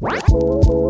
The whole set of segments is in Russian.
Bye.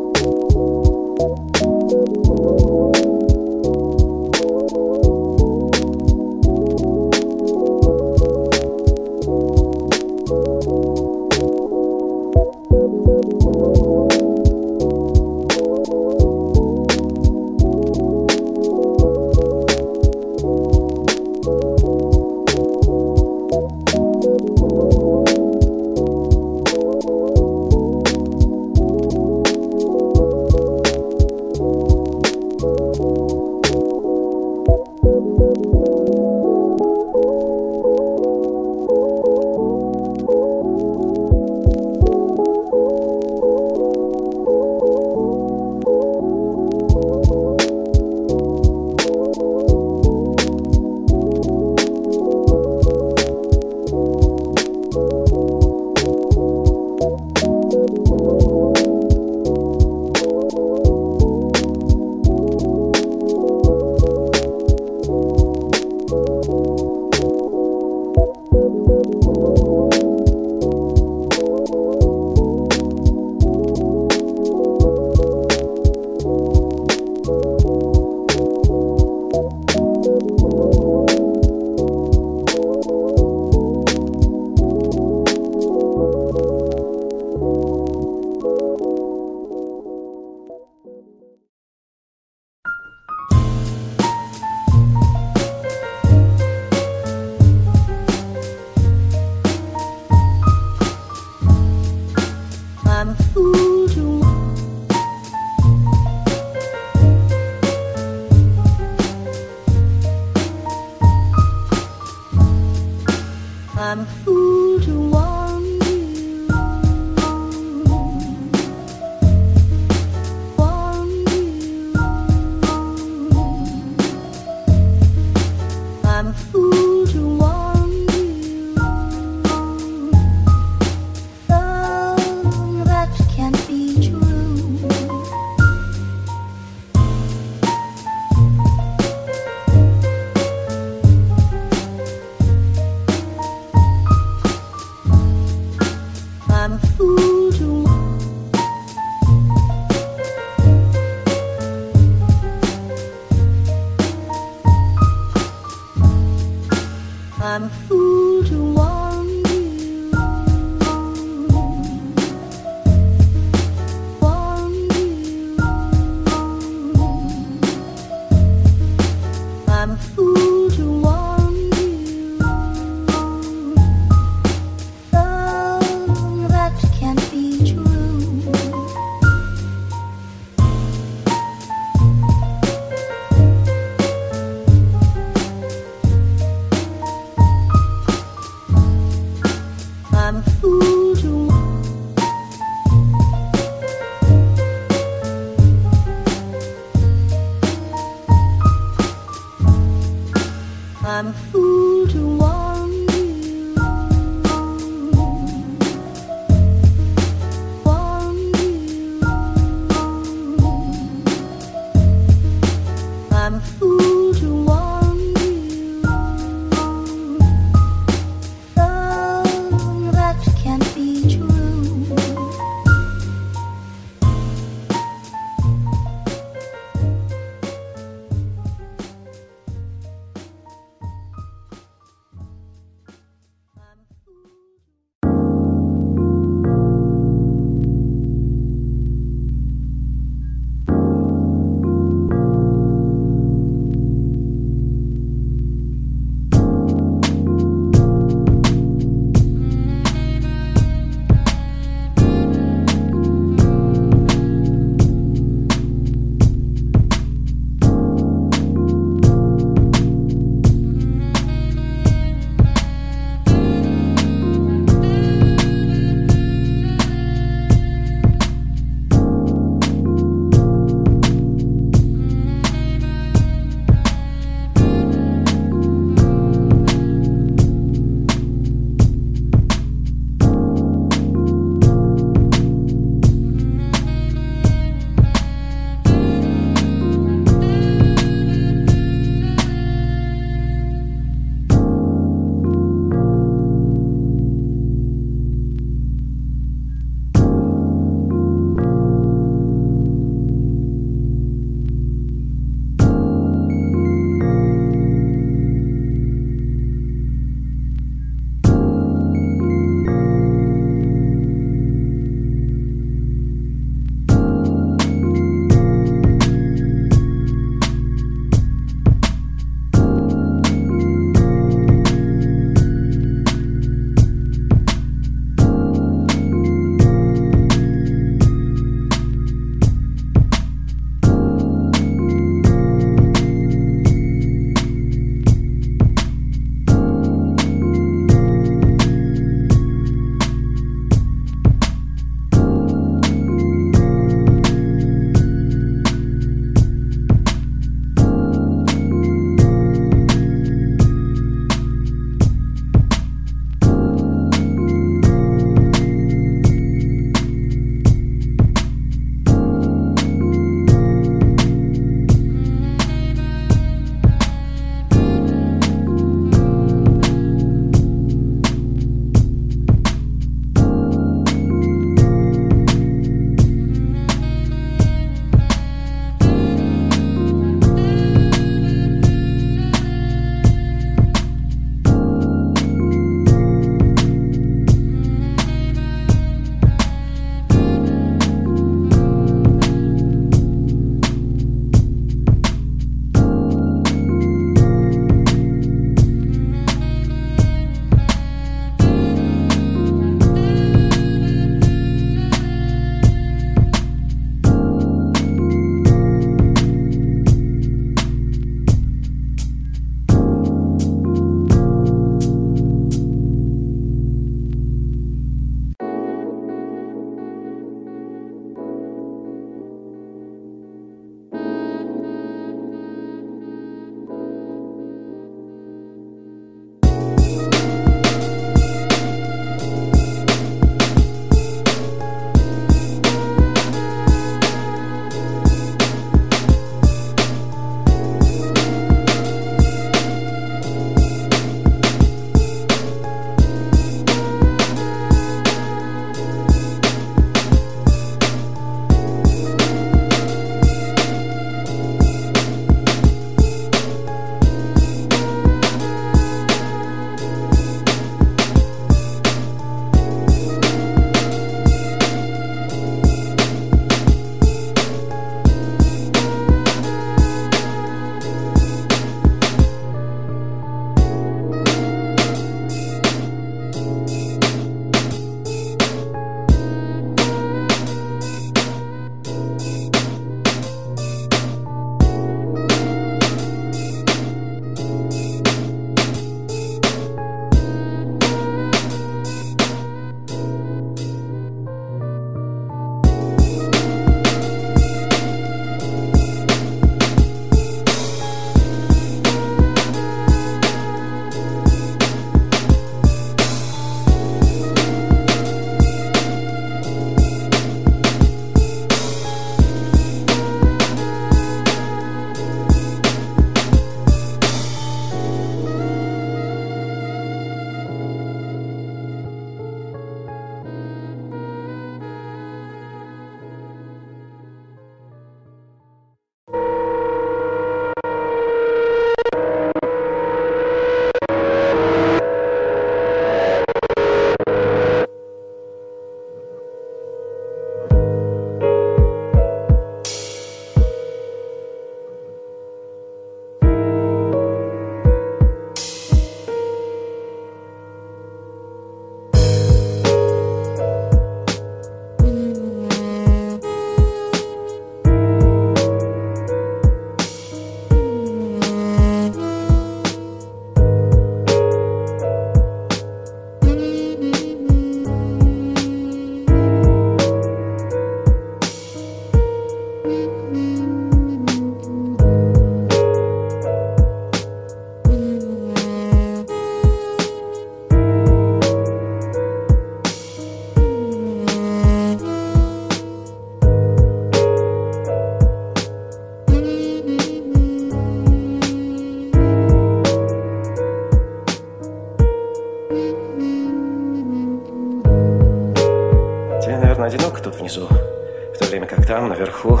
Наверное, одиноко тут внизу, в то время как там, наверху,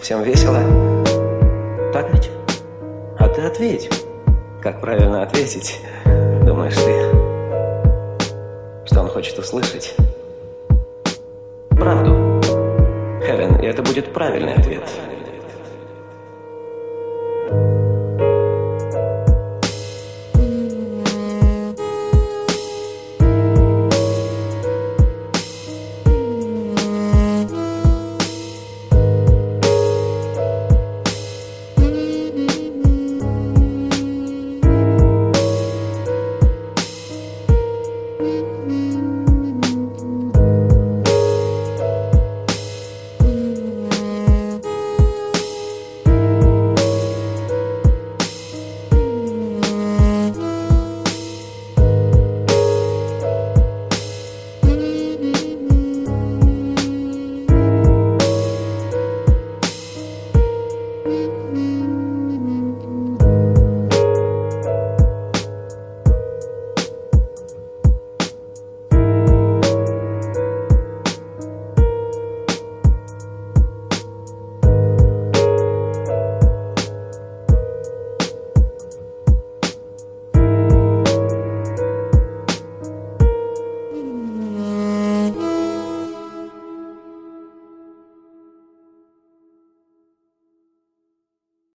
всем весело. Так ведь? А ты ответь. Как правильно ответить, думаешь ты? Что он хочет услышать? Правду. Хелен, и это будет правильный ответ.